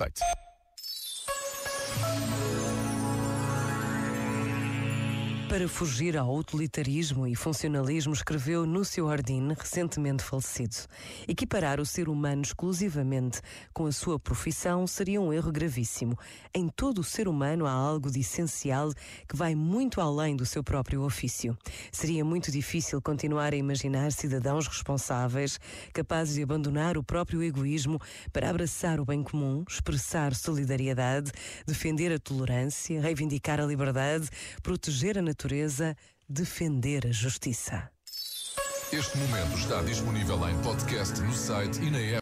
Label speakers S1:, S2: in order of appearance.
S1: site.
S2: Para fugir ao utilitarismo e funcionalismo, escreveu Núcio Ordine, recentemente falecido. Equiparar o ser humano exclusivamente com a sua profissão seria um erro gravíssimo. Em todo o ser humano há algo de essencial que vai muito além do seu próprio ofício. Seria muito difícil continuar a imaginar cidadãos responsáveis, capazes de abandonar o próprio egoísmo para abraçar o bem comum, expressar solidariedade, defender a tolerância, reivindicar a liberdade, proteger a natureza natureza defender a justiça.
S1: Este momento está disponível em podcast no site e na app.